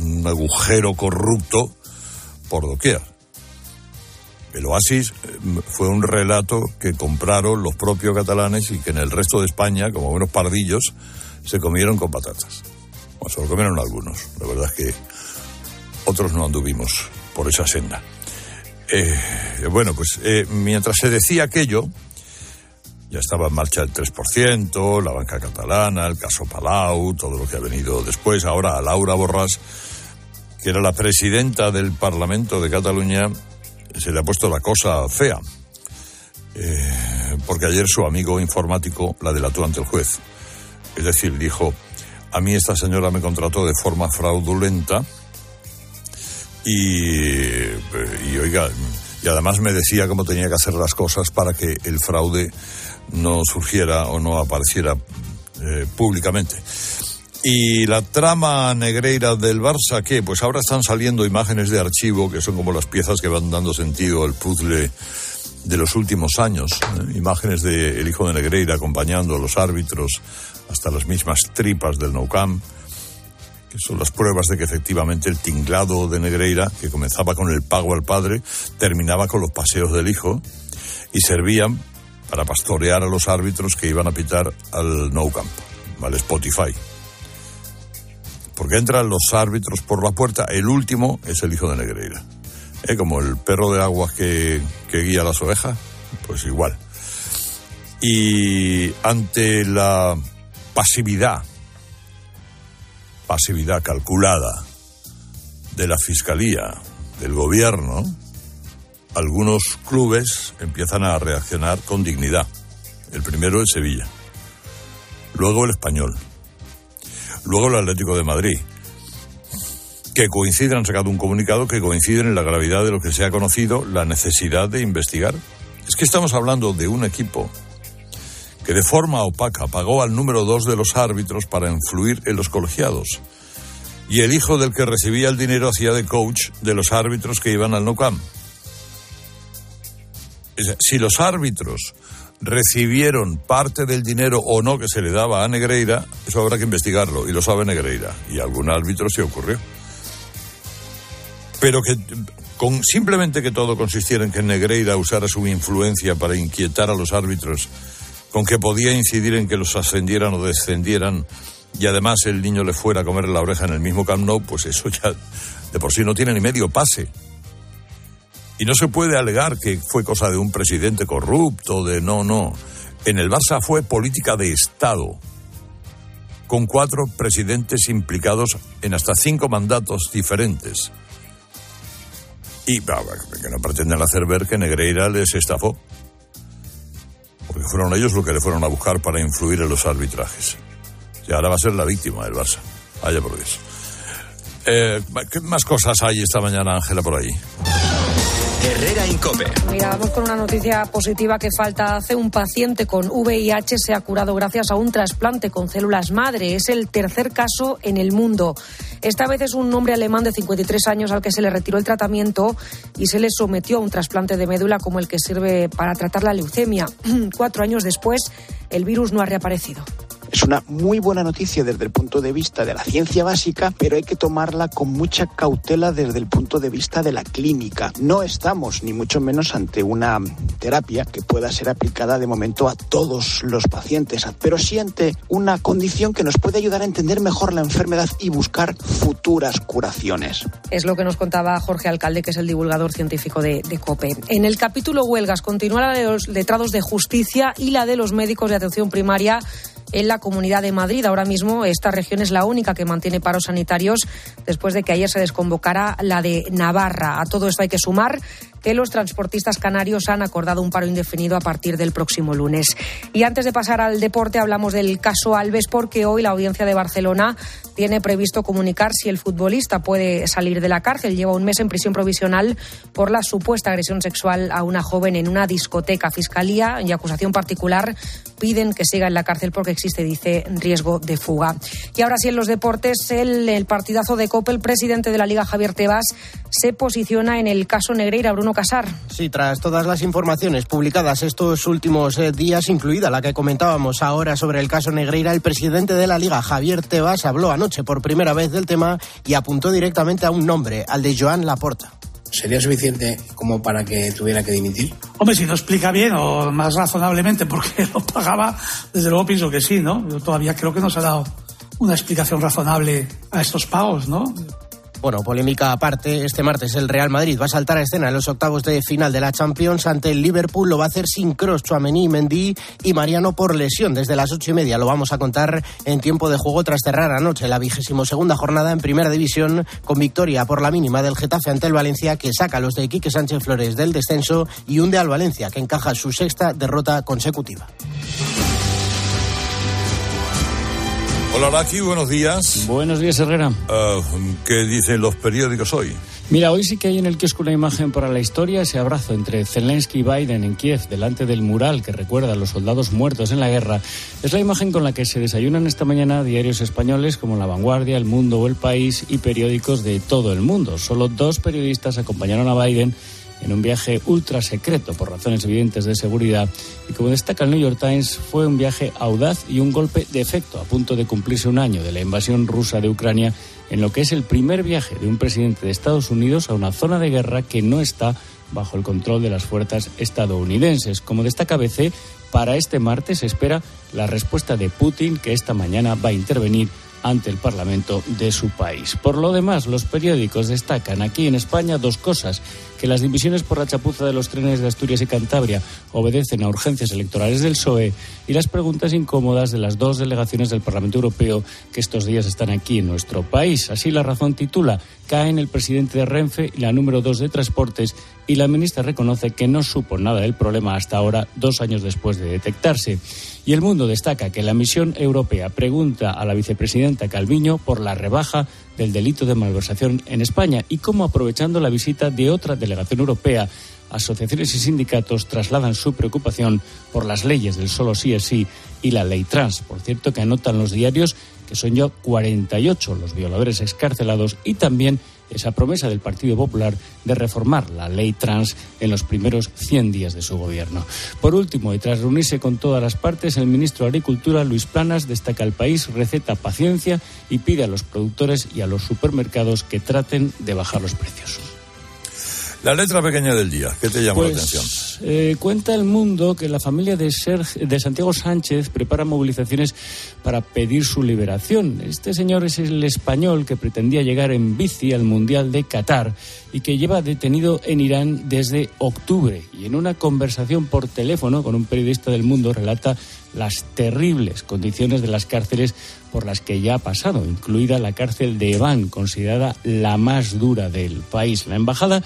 un agujero corrupto por doquier. El oasis eh, fue un relato que compraron los propios catalanes y que en el resto de España, como buenos pardillos, se comieron con patatas. Bueno, se lo comieron algunos. La verdad es que otros no anduvimos por esa senda. Eh, bueno, pues eh, mientras se decía aquello, ya estaba en marcha el 3%, la banca catalana, el caso Palau, todo lo que ha venido después. Ahora a Laura Borràs, que era la presidenta del Parlamento de Cataluña, se le ha puesto la cosa fea. Eh, porque ayer su amigo informático la delató ante el juez. Es decir, dijo, a mí esta señora me contrató de forma fraudulenta y, oiga, y además me decía cómo tenía que hacer las cosas para que el fraude no surgiera o no apareciera eh, públicamente. Y la trama negreira del Barça, ¿qué? Pues ahora están saliendo imágenes de archivo que son como las piezas que van dando sentido al puzzle de los últimos años. ¿eh? Imágenes del hijo de Negreira acompañando a los árbitros hasta las mismas tripas del Nou Camp, que son las pruebas de que efectivamente el tinglado de Negreira, que comenzaba con el pago al padre, terminaba con los paseos del hijo y servían para pastorear a los árbitros que iban a pitar al Nou Camp, al Spotify. Porque entran los árbitros por la puerta, el último es el hijo de Negreira. ¿Eh? Como el perro de aguas que, que guía las ovejas, pues igual. Y ante la pasividad, pasividad calculada de la Fiscalía, del Gobierno, algunos clubes empiezan a reaccionar con dignidad. El primero es Sevilla, luego el Español, luego el Atlético de Madrid, que coinciden, han sacado un comunicado que coinciden en la gravedad de lo que se ha conocido, la necesidad de investigar. Es que estamos hablando de un equipo que de forma opaca pagó al número dos de los árbitros para influir en los colegiados. Y el hijo del que recibía el dinero hacía de coach de los árbitros que iban al no camp. Si los árbitros recibieron parte del dinero o no que se le daba a Negreira, eso habrá que investigarlo, y lo sabe Negreira, y algún árbitro se ocurrió. Pero que con simplemente que todo consistiera en que Negreira usara su influencia para inquietar a los árbitros con que podía incidir en que los ascendieran o descendieran y además el niño le fuera a comer la oreja en el mismo Camp Nou, pues eso ya de por sí no tiene ni medio pase. Y no se puede alegar que fue cosa de un presidente corrupto, de no, no. En el Barça fue política de Estado, con cuatro presidentes implicados en hasta cinco mandatos diferentes. Y que no pretenden hacer ver que Negreira les estafó. Porque fueron ellos los que le fueron a buscar para influir en los arbitrajes. Y ahora va a ser la víctima del Barça. Vaya por Dios. Eh, ¿Qué más cosas hay esta mañana, Ángela, por ahí? Herrera Incope. Mira, vamos con una noticia positiva que falta hace. Un paciente con VIH se ha curado gracias a un trasplante con células madre. Es el tercer caso en el mundo. Esta vez es un hombre alemán de 53 años al que se le retiró el tratamiento y se le sometió a un trasplante de médula como el que sirve para tratar la leucemia. Cuatro años después, el virus no ha reaparecido. Es una muy buena noticia desde el punto de vista de la ciencia básica, pero hay que tomarla con mucha cautela desde el punto de vista de la clínica. No estamos ni mucho menos ante una terapia que pueda ser aplicada de momento a todos los pacientes, pero sí ante una condición que nos puede ayudar a entender mejor la enfermedad y buscar futuras curaciones. Es lo que nos contaba Jorge Alcalde, que es el divulgador científico de, COPE. En el capítulo huelgas continúa la de los letrados de justicia y la de los médicos de atención primaria en la Comunidad de Madrid. Ahora mismo esta región es la única que mantiene paros sanitarios después de que ayer se desconvocara la de Navarra. A todo esto hay que sumar que los transportistas canarios han acordado un paro indefinido a partir del próximo lunes. Y antes de pasar al deporte, hablamos del caso Alves, porque hoy la audiencia de Barcelona tiene previsto comunicar si el futbolista puede salir de la cárcel. Lleva un mes en prisión provisional por la supuesta agresión sexual a una joven en una discoteca. Fiscalía y acusación particular piden que siga en la cárcel porque existe, dice, riesgo de fuga. Y ahora sí, en los deportes, el, el partidazo de Copa, el presidente de la Liga, Javier Tebas, se posiciona en el caso Negreira. Bruno Casar. Sí, tras todas las informaciones publicadas estos últimos eh, días, incluida la que comentábamos ahora sobre el caso Negreira, el presidente de la Liga, Javier Tebas, habló anoche por primera vez del tema y apuntó directamente a un nombre, al de Joan Laporta. ¿Sería suficiente como para que tuviera que dimitir? Hombre, si no explica bien o más razonablemente por qué lo pagaba, desde luego pienso que sí, ¿no? Yo todavía creo que no se ha dado una explicación razonable a estos pagos, ¿no? Bueno, polémica aparte, este martes el Real Madrid va a saltar a escena en los octavos de final de la Champions ante el Liverpool. Lo va a hacer sin Cross, Chouameni, Mendy y Mariano por lesión. Desde las ocho y media lo vamos a contar en tiempo de juego tras cerrar anoche la vigésimo segunda jornada en Primera División con victoria por la mínima del Getafe ante el Valencia que saca a los de Quique Sánchez Flores del descenso y hunde al Valencia que encaja su sexta derrota consecutiva. Hola Raki, buenos días. Buenos días Herrera. Uh, ¿Qué dicen los periódicos hoy? Mira, hoy sí que hay en el kiosco una imagen para la historia, ese abrazo entre Zelensky y Biden en Kiev, delante del mural que recuerda a los soldados muertos en la guerra. Es la imagen con la que se desayunan esta mañana diarios españoles como La Vanguardia, El Mundo o El País y periódicos de todo el mundo. Solo dos periodistas acompañaron a Biden en un viaje ultra secreto por razones evidentes de seguridad y como destaca el New York Times fue un viaje audaz y un golpe de efecto a punto de cumplirse un año de la invasión rusa de Ucrania en lo que es el primer viaje de un presidente de Estados Unidos a una zona de guerra que no está bajo el control de las fuerzas estadounidenses. Como destaca ABC, para este martes se espera la respuesta de Putin que esta mañana va a intervenir ante el Parlamento de su país. Por lo demás, los periódicos destacan aquí en España dos cosas, que las divisiones por la chapuza de los trenes de Asturias y Cantabria obedecen a urgencias electorales del PSOE y las preguntas incómodas de las dos delegaciones del Parlamento Europeo que estos días están aquí en nuestro país. Así la razón titula, caen el presidente de Renfe y la número dos de Transportes y la ministra reconoce que no supo nada del problema hasta ahora, dos años después de detectarse. Y el mundo destaca que la misión europea pregunta a la vicepresidenta Calviño por la rebaja del delito de malversación en España y cómo aprovechando la visita de otra delegación europea asociaciones y sindicatos trasladan su preocupación por las leyes del solo sí es sí y la ley trans. Por cierto, que anotan los diarios que son ya 48 los violadores excarcelados y también esa promesa del Partido Popular de reformar la ley trans en los primeros 100 días de su gobierno. Por último, y tras reunirse con todas las partes, el ministro de Agricultura, Luis Planas, destaca al país, receta paciencia y pide a los productores y a los supermercados que traten de bajar los precios. La letra pequeña del día, ¿qué te llama la Pues, atención? eh, cuenta el mundo que la familia de, Serg- de Santiago Sánchez prepara movilizaciones para pedir su liberación. Este señor es el español que pretendía llegar en bici al Mundial de Qatar y que lleva detenido en Irán desde octubre. Y en una conversación por teléfono con un periodista del mundo relata las terribles condiciones de las cárceles por las que ya ha pasado, incluida la cárcel de Eván, considerada la más dura del país. La embajada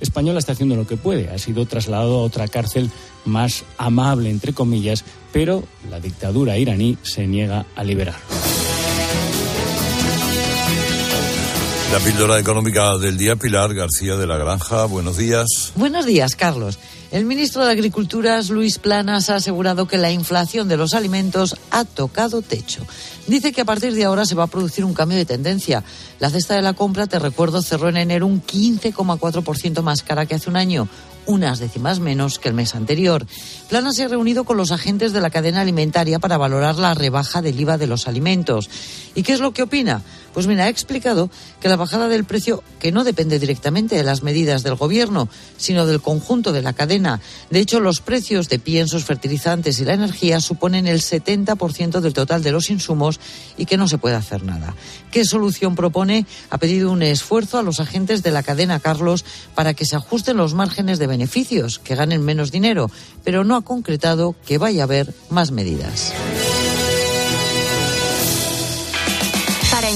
española está haciendo lo que puede. Ha sido trasladado a otra cárcel más amable, entre comillas, pero la dictadura iraní se niega a liberar. La píldora económica del día, Pilar García de la Granja, buenos días. Buenos días, Carlos. El ministro de Agricultura, Luis Planas, ha asegurado que la inflación de los alimentos ha tocado techo. Dice que a partir de ahora se va a producir un cambio de tendencia. La cesta de la compra, te recuerdo, cerró en enero un 15,4% más cara que hace un año, unas décimas menos que el mes anterior. Planas se ha reunido con los agentes de la cadena alimentaria para valorar la rebaja del IVA de los alimentos. ¿Y qué es lo que opina? Pues mira, ha explicado que la bajada del precio, que no depende directamente de las medidas del gobierno, sino del conjunto de la cadena. De hecho, los precios de piensos, fertilizantes y la energía suponen el 70% del total de los insumos y que no se puede hacer nada. ¿Qué solución propone? Ha pedido un esfuerzo a los agentes de la cadena Carlos para que se ajusten los márgenes de beneficios, que ganen menos dinero, pero no ha concretado que vaya a haber más medidas.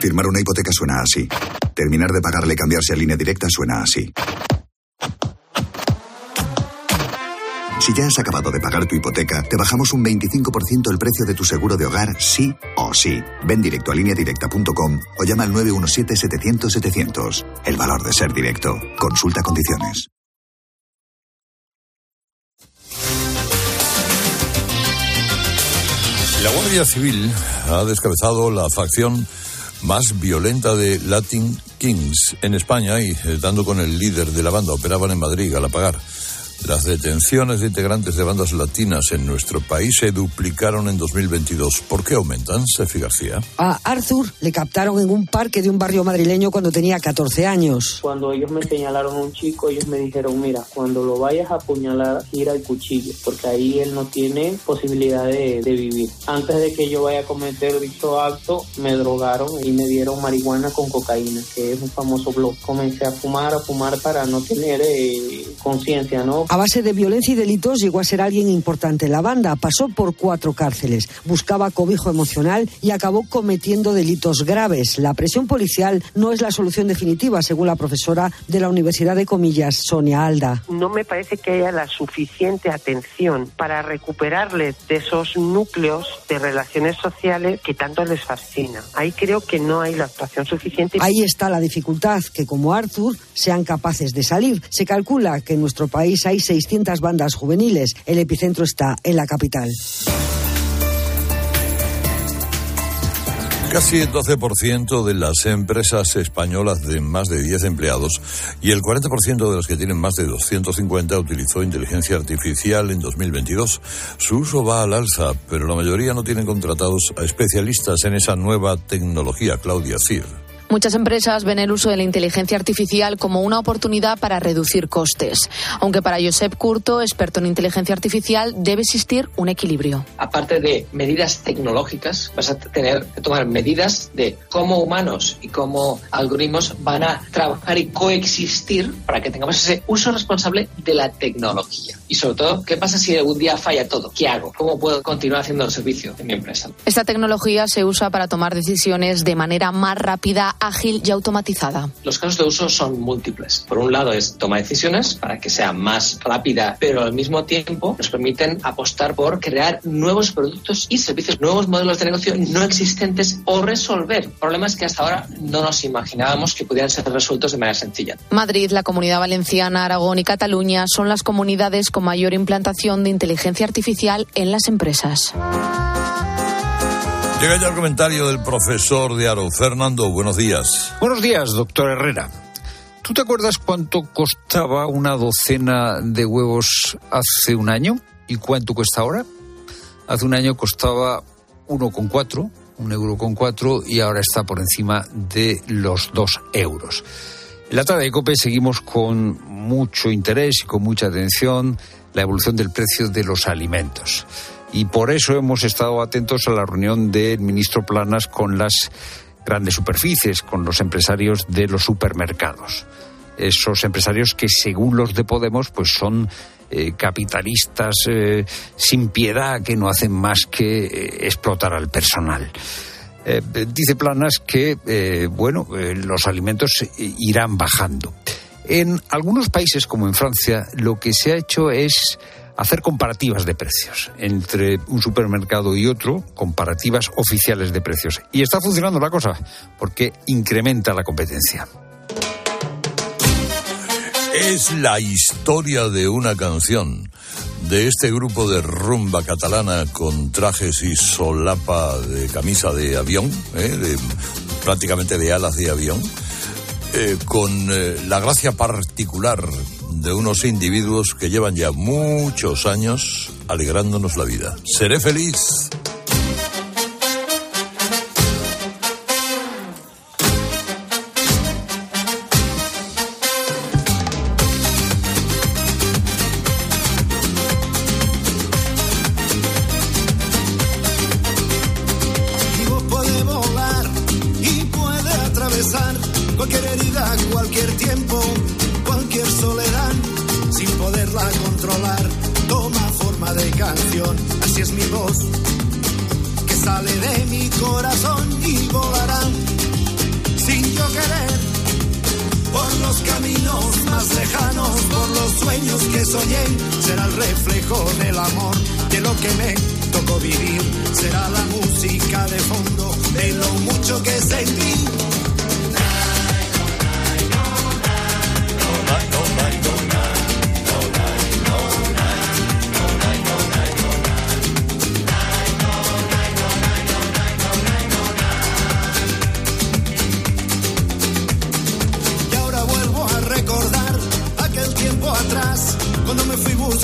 Firmar una hipoteca suena así. Terminar de pagarle y cambiarse a línea directa suena así. Si ya has acabado de pagar tu hipoteca, te bajamos un 25% el precio de tu seguro de hogar, sí o sí. Ven directo a lineadirecta.com o llama al 917-700-700. El valor de ser directo. Consulta condiciones. La Guardia Civil ha descabezado la facción más violenta de Latin Kings en España y eh, dando con el líder de la banda. Operaban en Madrid, al apagar. Las detenciones de integrantes de bandas latinas en nuestro país se duplicaron en 2022. ¿Por qué aumentan, Sefi García? A Arthur le captaron en un parque de un barrio madrileño cuando tenía 14 años. Cuando ellos me señalaron a un chico, ellos me dijeron, mira, cuando lo vayas a apuñalar, gira el cuchillo, porque ahí él no tiene posibilidad de, de vivir. Antes de que yo vaya a cometer dicho acto, me drogaron y me dieron marihuana con cocaína, que es un famoso blog. Comencé a fumar, a fumar para no tener eh, conciencia, ¿no? A base de violencia y delitos llegó a ser alguien importante en la banda. Pasó por cuatro cárceles, buscaba cobijo emocional y acabó cometiendo delitos graves. La presión policial no es la solución definitiva, según la profesora de la Universidad de Comillas, Sonia Alda. no me parece que haya la suficiente atención para recuperarles de esos núcleos de relaciones sociales que tanto les fascina. Ahí creo que no hay la actuación suficiente. Ahí está la dificultad, que como Arthur sean capaces de salir. Se calcula que en nuestro país hay 600 bandas juveniles. El epicentro está en la capital. Casi el 12% de las empresas españolas de más de 10 empleados y el 40% de las que tienen más de 250 utilizó inteligencia artificial en 2022. Su uso va al alza, pero la mayoría no tienen contratados a especialistas en esa nueva tecnología, Claudia Cir. Muchas empresas ven el uso de la inteligencia artificial como una oportunidad para reducir costes, aunque para Josep Curto, experto en inteligencia artificial, debe existir un equilibrio. aparte de medidas tecnológicas, vas a tener que tomar medidas de cómo humanos y cómo algoritmos van a trabajar y coexistir para que tengamos ese uso responsable de la tecnología. Y sobre todo, ¿qué pasa si algún día falla todo? ¿Qué hago? ¿Cómo puedo continuar haciendo el servicio de mi empresa? Esta tecnología se usa para tomar decisiones de manera más rápida ágil y automatizada. Los casos de uso son múltiples. Por un lado es toma decisiones para que sea más rápida, pero al mismo tiempo nos permiten apostar por crear nuevos productos y servicios, nuevos modelos de negocio no existentes o resolver problemas que hasta ahora no nos imaginábamos que pudieran ser resueltos de manera sencilla. Madrid, la Comunidad Valenciana, Aragón y Cataluña son las comunidades con mayor implantación de inteligencia artificial en las empresas. Llega ya el comentario del profesor de Aro. Fernando, buenos días. Buenos días, doctor Herrera. ¿Tú te acuerdas cuánto costaba una docena de huevos hace un año y cuánto cuesta ahora? Hace un año costaba 1,4, un euro con cuatro, y ahora está por encima de los dos euros. En la tarde de COPE seguimos con mucho interés y con mucha atención la evolución del precio de los alimentos y por eso hemos estado atentos a la reunión del ministro Planas con las grandes superficies, con los empresarios de los supermercados. Esos empresarios que, según los de Podemos, pues son eh, capitalistas eh, sin piedad que no hacen más que eh, explotar al personal. dice Planas que, bueno, los alimentos irán bajando. En algunos países, como en Francia, lo que se ha hecho es hacer comparativas de precios entre un supermercado y otro, comparativas oficiales de precios. Y está funcionando la cosa, porque incrementa la competencia. Es la historia de una canción de este grupo de rumba catalana con trajes y solapa de camisa de avión, ¿eh? prácticamente de alas de avión, eh, con eh, la gracia particular de unos individuos que llevan ya muchos años alegrándonos la vida. Seré feliz.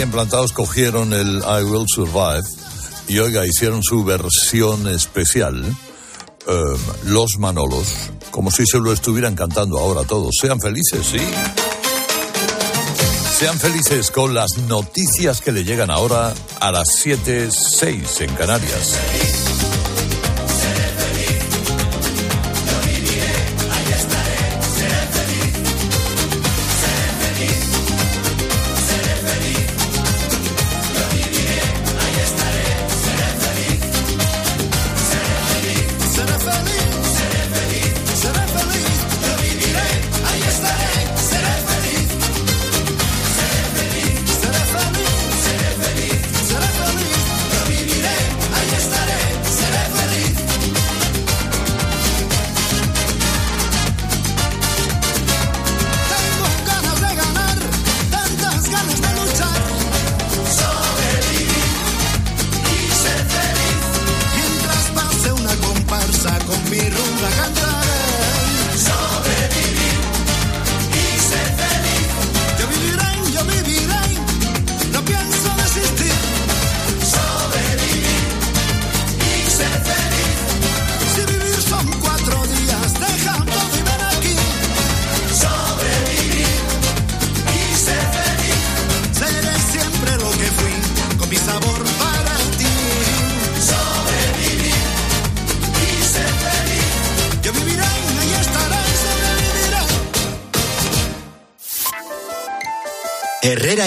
bien plantados cogieron el I Will Survive y oiga, hicieron su versión especial, em, Los Manolos, como si se lo estuvieran cantando ahora todos. Sean felices, sí. Sean felices con las noticias que le llegan ahora a las 7.06 en Canarias.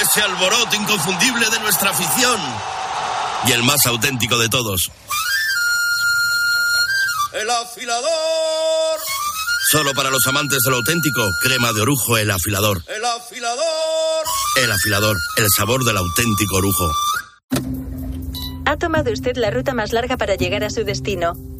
Ese alboroto inconfundible de nuestra afición. Y el más auténtico de todos. El afilador. Solo para los amantes de lo auténtico, crema de orujo, el afilador. El afilador. El afilador, el sabor del auténtico orujo. Ha tomado usted la ruta más larga para llegar a su destino.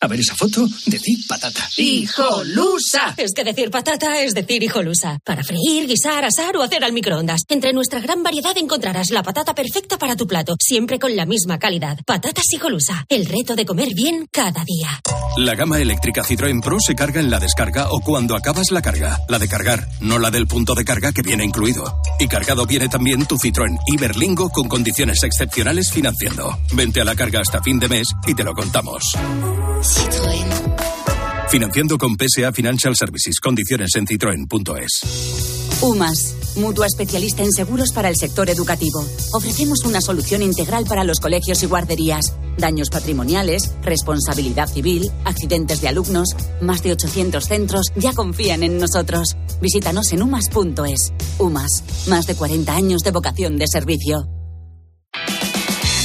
A ver esa foto, decir patata. ¡Hijolusa! Es que decir patata es decir hijolusa. Para freír, guisar, asar o hacer al microondas. Entre nuestra gran variedad encontrarás la patata perfecta para tu plato, siempre con la misma calidad. Patatas hijolusa. El reto de comer bien cada día. La gama eléctrica Citroën Pro se carga en la descarga o cuando acabas la carga. La de cargar, no la del punto de carga que viene incluido. Y cargado viene también tu Citroën Iberlingo con condiciones excepcionales financiando. Vente a la carga hasta fin de mes y te lo contamos. Citroën. Financiando con PSA Financial Services. Condiciones en citroen.es. UMAS, mutua especialista en seguros para el sector educativo. Ofrecemos una solución integral para los colegios y guarderías. Daños patrimoniales, responsabilidad civil, accidentes de alumnos. Más de 800 centros ya confían en nosotros. Visítanos en umas.es. UMAS, más de 40 años de vocación de servicio.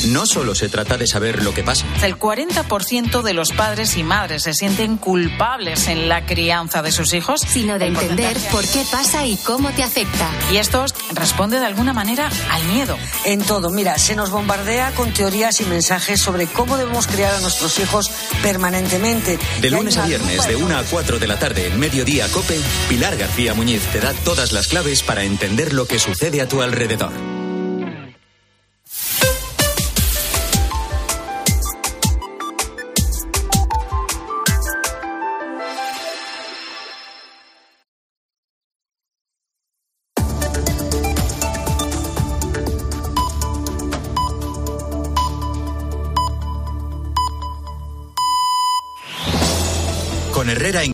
No solo se trata de saber lo que pasa. El 40% de los padres y madres se sienten culpables en la crianza de sus hijos. Sino de entender por qué pasa y cómo te afecta. Y esto responde de alguna manera al miedo. En todo, mira, se nos bombardea con teorías y mensajes sobre cómo debemos criar a nuestros hijos permanentemente. De lunes a viernes, de 1 a 4 de la tarde, en Mediodía Cope, Pilar García Muñiz te da todas las claves para entender lo que sucede a tu alrededor.